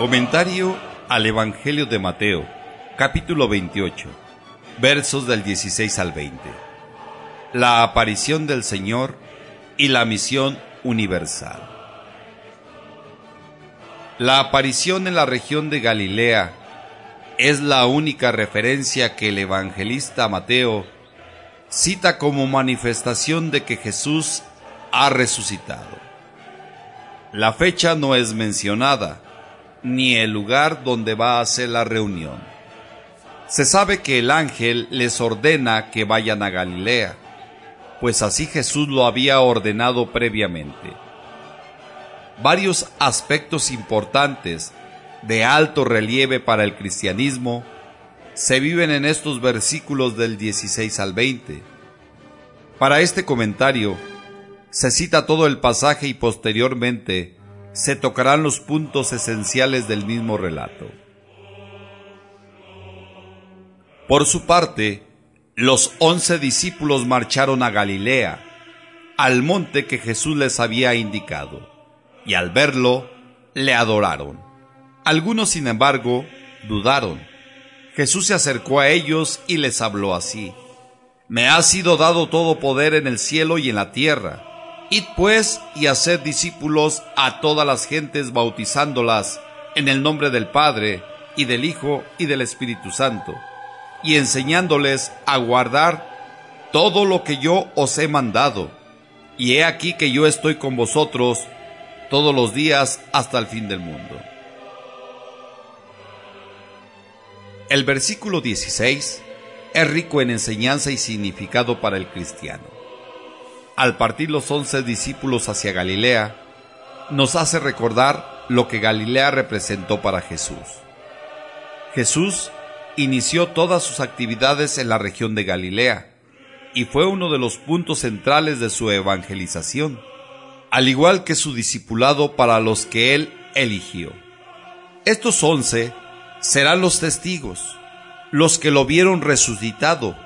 Comentario al Evangelio de Mateo, capítulo 28, versos del 16 al 20. La aparición del Señor y la misión universal. La aparición en la región de Galilea es la única referencia que el evangelista Mateo cita como manifestación de que Jesús ha resucitado. La fecha no es mencionada, ni el lugar donde va a ser la reunión. Se sabe que el ángel les ordena que vayan a Galilea, pues así Jesús lo había ordenado previamente. Varios aspectos importantes de alto relieve para el cristianismo se viven en estos versículos del 16 al 20. Para este comentario, se cita todo el pasaje y posteriormente se tocarán los puntos esenciales del mismo relato. Por su parte, los once discípulos marcharon a Galilea, al monte que Jesús les había indicado, y al verlo, le adoraron. Algunos, sin embargo, dudaron. Jesús se acercó a ellos y les habló así. Me ha sido dado todo poder en el cielo y en la tierra. Id pues y haced discípulos a todas las gentes bautizándolas en el nombre del Padre y del Hijo y del Espíritu Santo, y enseñándoles a guardar todo lo que yo os he mandado. Y he aquí que yo estoy con vosotros todos los días hasta el fin del mundo. El versículo 16 es rico en enseñanza y significado para el cristiano al partir los once discípulos hacia Galilea, nos hace recordar lo que Galilea representó para Jesús. Jesús inició todas sus actividades en la región de Galilea y fue uno de los puntos centrales de su evangelización, al igual que su discipulado para los que él eligió. Estos once serán los testigos, los que lo vieron resucitado,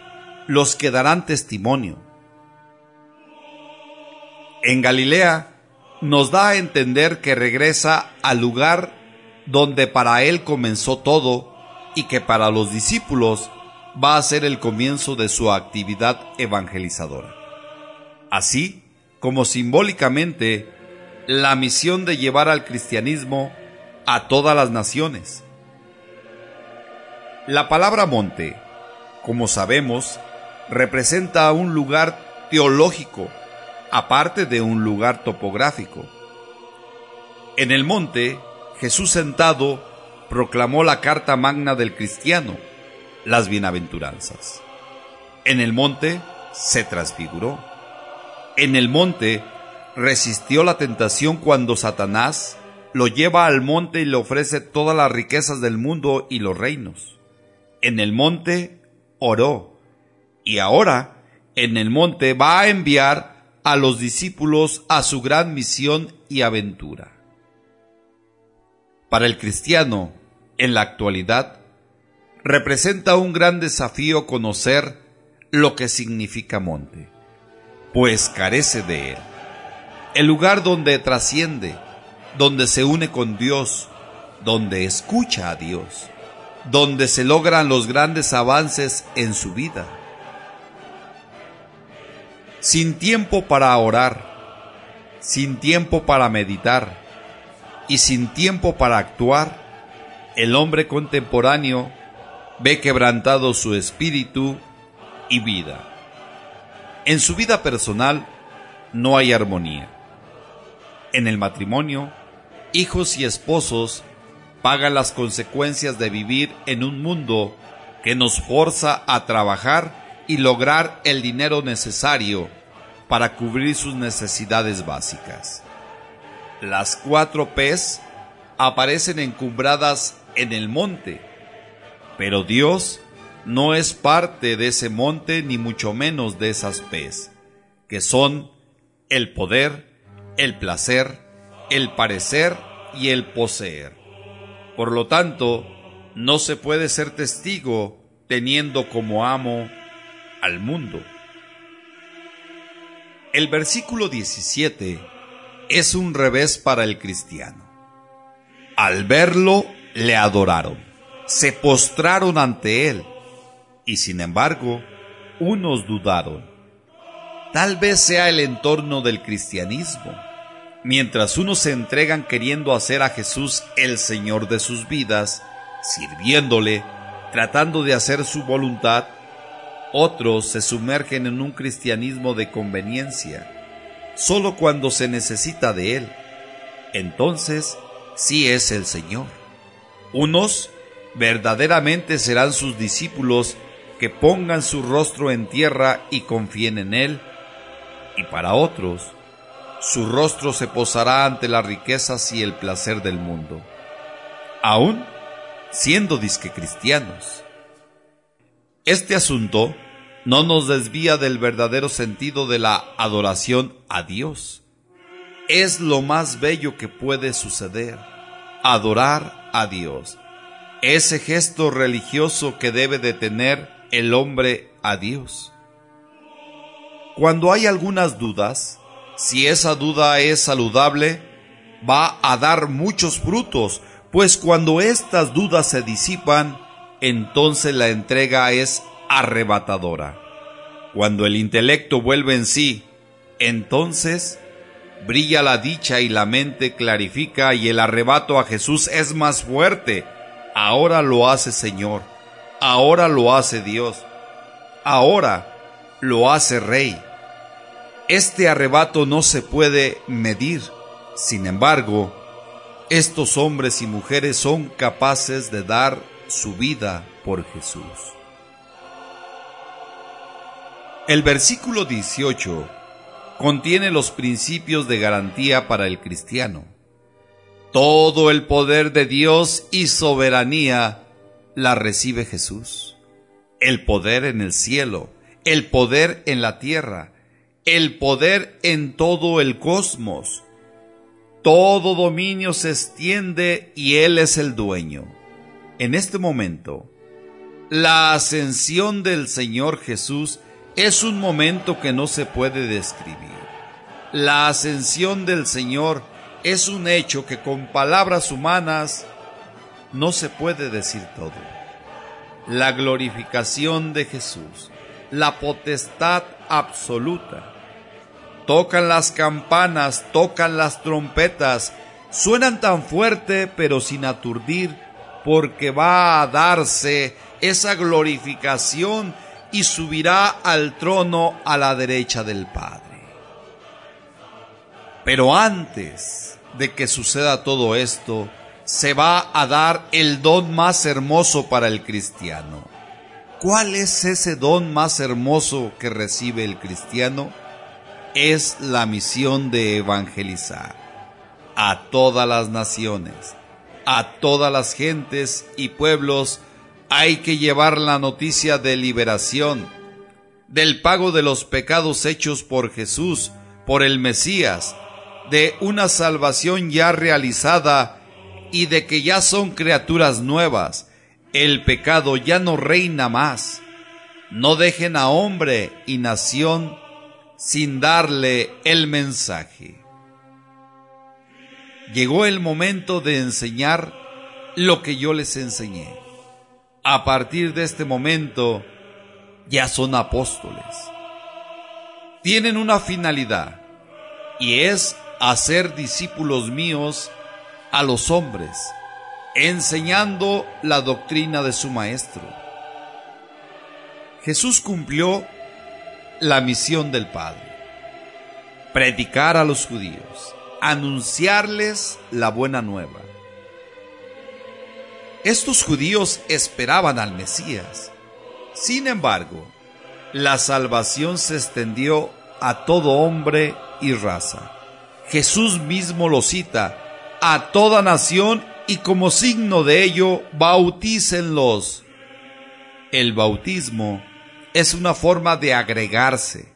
los que darán testimonio en Galilea nos da a entender que regresa al lugar donde para él comenzó todo y que para los discípulos va a ser el comienzo de su actividad evangelizadora. Así como simbólicamente la misión de llevar al cristianismo a todas las naciones. La palabra monte, como sabemos, representa un lugar teológico aparte de un lugar topográfico. En el monte, Jesús sentado proclamó la carta magna del cristiano, las bienaventuranzas. En el monte se transfiguró. En el monte resistió la tentación cuando Satanás lo lleva al monte y le ofrece todas las riquezas del mundo y los reinos. En el monte oró. Y ahora, en el monte va a enviar a los discípulos a su gran misión y aventura. Para el cristiano, en la actualidad, representa un gran desafío conocer lo que significa monte, pues carece de él. El lugar donde trasciende, donde se une con Dios, donde escucha a Dios, donde se logran los grandes avances en su vida sin tiempo para orar, sin tiempo para meditar y sin tiempo para actuar, el hombre contemporáneo ve quebrantado su espíritu y vida. En su vida personal no hay armonía. En el matrimonio, hijos y esposos pagan las consecuencias de vivir en un mundo que nos forza a trabajar y lograr el dinero necesario para cubrir sus necesidades básicas. Las cuatro P's aparecen encumbradas en el monte, pero Dios no es parte de ese monte ni mucho menos de esas P's, que son el poder, el placer, el parecer y el poseer. Por lo tanto, no se puede ser testigo teniendo como amo mundo. El versículo 17 es un revés para el cristiano. Al verlo, le adoraron, se postraron ante él, y sin embargo, unos dudaron. Tal vez sea el entorno del cristianismo. Mientras unos se entregan queriendo hacer a Jesús el Señor de sus vidas, sirviéndole, tratando de hacer su voluntad, otros se sumergen en un cristianismo de conveniencia, solo cuando se necesita de él. Entonces, sí es el Señor. Unos verdaderamente serán sus discípulos que pongan su rostro en tierra y confíen en Él, y para otros, su rostro se posará ante las riquezas y el placer del mundo, aún siendo disque cristianos. Este asunto no nos desvía del verdadero sentido de la adoración a Dios. Es lo más bello que puede suceder, adorar a Dios. Ese gesto religioso que debe de tener el hombre a Dios. Cuando hay algunas dudas, si esa duda es saludable, va a dar muchos frutos, pues cuando estas dudas se disipan, entonces la entrega es arrebatadora. Cuando el intelecto vuelve en sí, entonces brilla la dicha y la mente clarifica y el arrebato a Jesús es más fuerte. Ahora lo hace Señor, ahora lo hace Dios, ahora lo hace Rey. Este arrebato no se puede medir. Sin embargo, estos hombres y mujeres son capaces de dar su vida por Jesús. El versículo 18 contiene los principios de garantía para el cristiano. Todo el poder de Dios y soberanía la recibe Jesús. El poder en el cielo, el poder en la tierra, el poder en todo el cosmos. Todo dominio se extiende y Él es el dueño. En este momento, la ascensión del Señor Jesús es un momento que no se puede describir. La ascensión del Señor es un hecho que con palabras humanas no se puede decir todo. La glorificación de Jesús, la potestad absoluta, Tocan las campanas, tocan las trompetas, suenan tan fuerte pero sin aturdir, porque va a darse esa glorificación y subirá al trono a la derecha del Padre. Pero antes de que suceda todo esto, se va a dar el don más hermoso para el cristiano. ¿Cuál es ese don más hermoso que recibe el cristiano? es la misión de evangelizar a todas las naciones, a todas las gentes y pueblos. Hay que llevar la noticia de liberación, del pago de los pecados hechos por Jesús, por el Mesías, de una salvación ya realizada y de que ya son criaturas nuevas. El pecado ya no reina más. No dejen a hombre y nación sin darle el mensaje. Llegó el momento de enseñar lo que yo les enseñé. A partir de este momento ya son apóstoles. Tienen una finalidad y es hacer discípulos míos a los hombres, enseñando la doctrina de su maestro. Jesús cumplió la misión del Padre. Predicar a los judíos, anunciarles la buena nueva. Estos judíos esperaban al Mesías. Sin embargo, la salvación se extendió a todo hombre y raza. Jesús mismo lo cita, a toda nación y como signo de ello, bautícenlos. El bautismo es una forma de agregarse,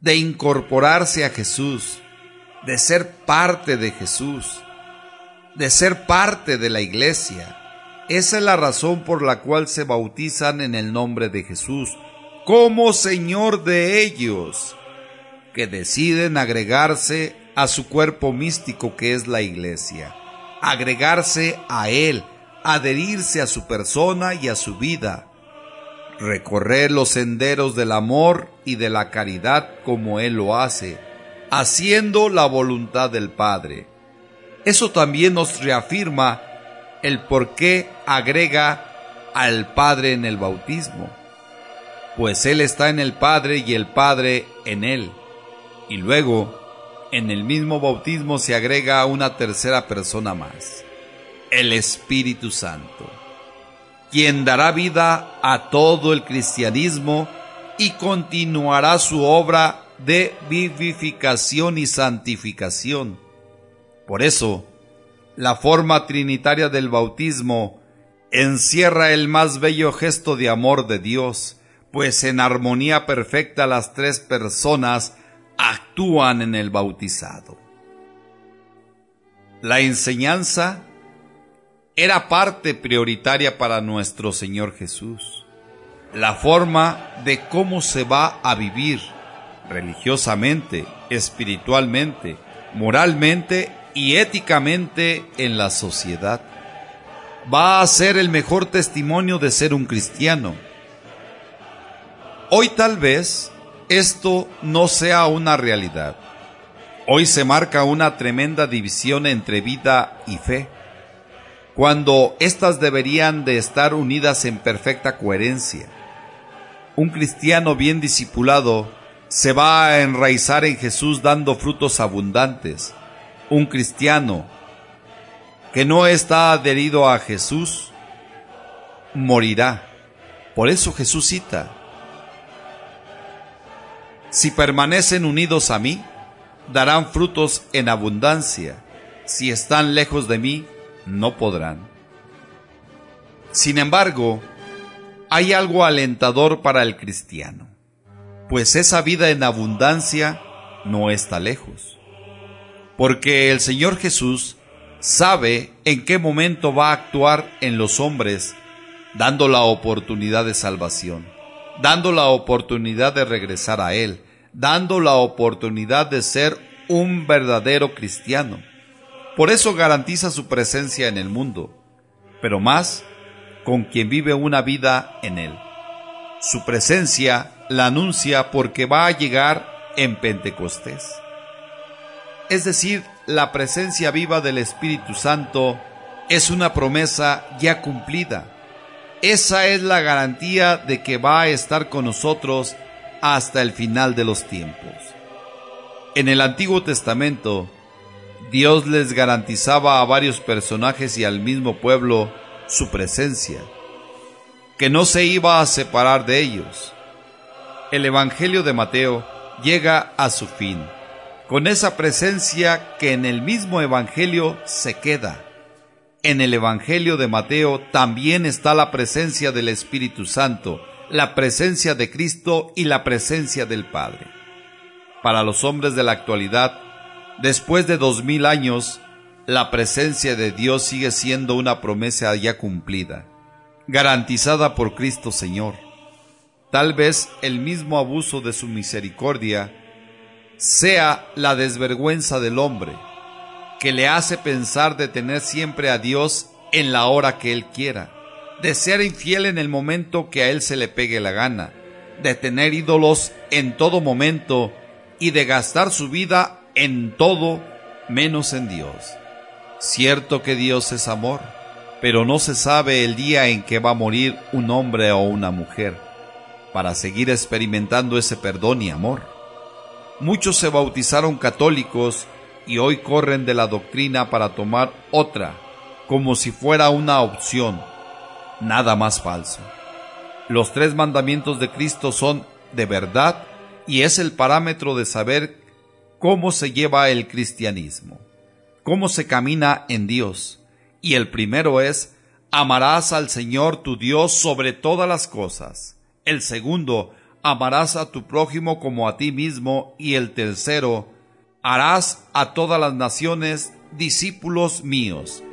de incorporarse a Jesús, de ser parte de Jesús, de ser parte de la iglesia. Esa es la razón por la cual se bautizan en el nombre de Jesús, como Señor de ellos, que deciden agregarse a su cuerpo místico que es la iglesia, agregarse a Él, adherirse a su persona y a su vida, recorrer los senderos del amor y de la caridad como Él lo hace, haciendo la voluntad del Padre. Eso también nos reafirma el por qué agrega al Padre en el bautismo, pues Él está en el Padre y el Padre en Él. Y luego, en el mismo bautismo se agrega una tercera persona más, el Espíritu Santo, quien dará vida a todo el cristianismo y continuará su obra de vivificación y santificación. Por eso, la forma trinitaria del bautismo encierra el más bello gesto de amor de Dios, pues en armonía perfecta las tres personas actúan en el bautizado. La enseñanza era parte prioritaria para nuestro Señor Jesús. La forma de cómo se va a vivir religiosamente, espiritualmente, moralmente y éticamente en la sociedad va a ser el mejor testimonio de ser un cristiano. Hoy tal vez esto no sea una realidad. Hoy se marca una tremenda división entre vida y fe, cuando éstas deberían de estar unidas en perfecta coherencia. Un cristiano bien discipulado se va a enraizar en Jesús dando frutos abundantes. Un cristiano que no está adherido a Jesús, morirá. Por eso Jesús cita, si permanecen unidos a mí, darán frutos en abundancia. Si están lejos de mí, no podrán. Sin embargo, hay algo alentador para el cristiano, pues esa vida en abundancia no está lejos. Porque el Señor Jesús sabe en qué momento va a actuar en los hombres, dando la oportunidad de salvación, dando la oportunidad de regresar a Él, dando la oportunidad de ser un verdadero cristiano. Por eso garantiza su presencia en el mundo, pero más con quien vive una vida en Él. Su presencia la anuncia porque va a llegar en Pentecostés. Es decir, la presencia viva del Espíritu Santo es una promesa ya cumplida. Esa es la garantía de que va a estar con nosotros hasta el final de los tiempos. En el Antiguo Testamento, Dios les garantizaba a varios personajes y al mismo pueblo su presencia, que no se iba a separar de ellos. El Evangelio de Mateo llega a su fin con esa presencia que en el mismo Evangelio se queda. En el Evangelio de Mateo también está la presencia del Espíritu Santo, la presencia de Cristo y la presencia del Padre. Para los hombres de la actualidad, después de dos mil años, la presencia de Dios sigue siendo una promesa ya cumplida, garantizada por Cristo Señor. Tal vez el mismo abuso de su misericordia sea la desvergüenza del hombre, que le hace pensar de tener siempre a Dios en la hora que Él quiera, de ser infiel en el momento que a Él se le pegue la gana, de tener ídolos en todo momento y de gastar su vida en todo menos en Dios. Cierto que Dios es amor, pero no se sabe el día en que va a morir un hombre o una mujer para seguir experimentando ese perdón y amor. Muchos se bautizaron católicos y hoy corren de la doctrina para tomar otra, como si fuera una opción. Nada más falso. Los tres mandamientos de Cristo son de verdad y es el parámetro de saber cómo se lleva el cristianismo, cómo se camina en Dios. Y el primero es, amarás al Señor tu Dios sobre todas las cosas. El segundo, amarás a tu prójimo como a ti mismo, y el tercero, harás a todas las naciones discípulos míos.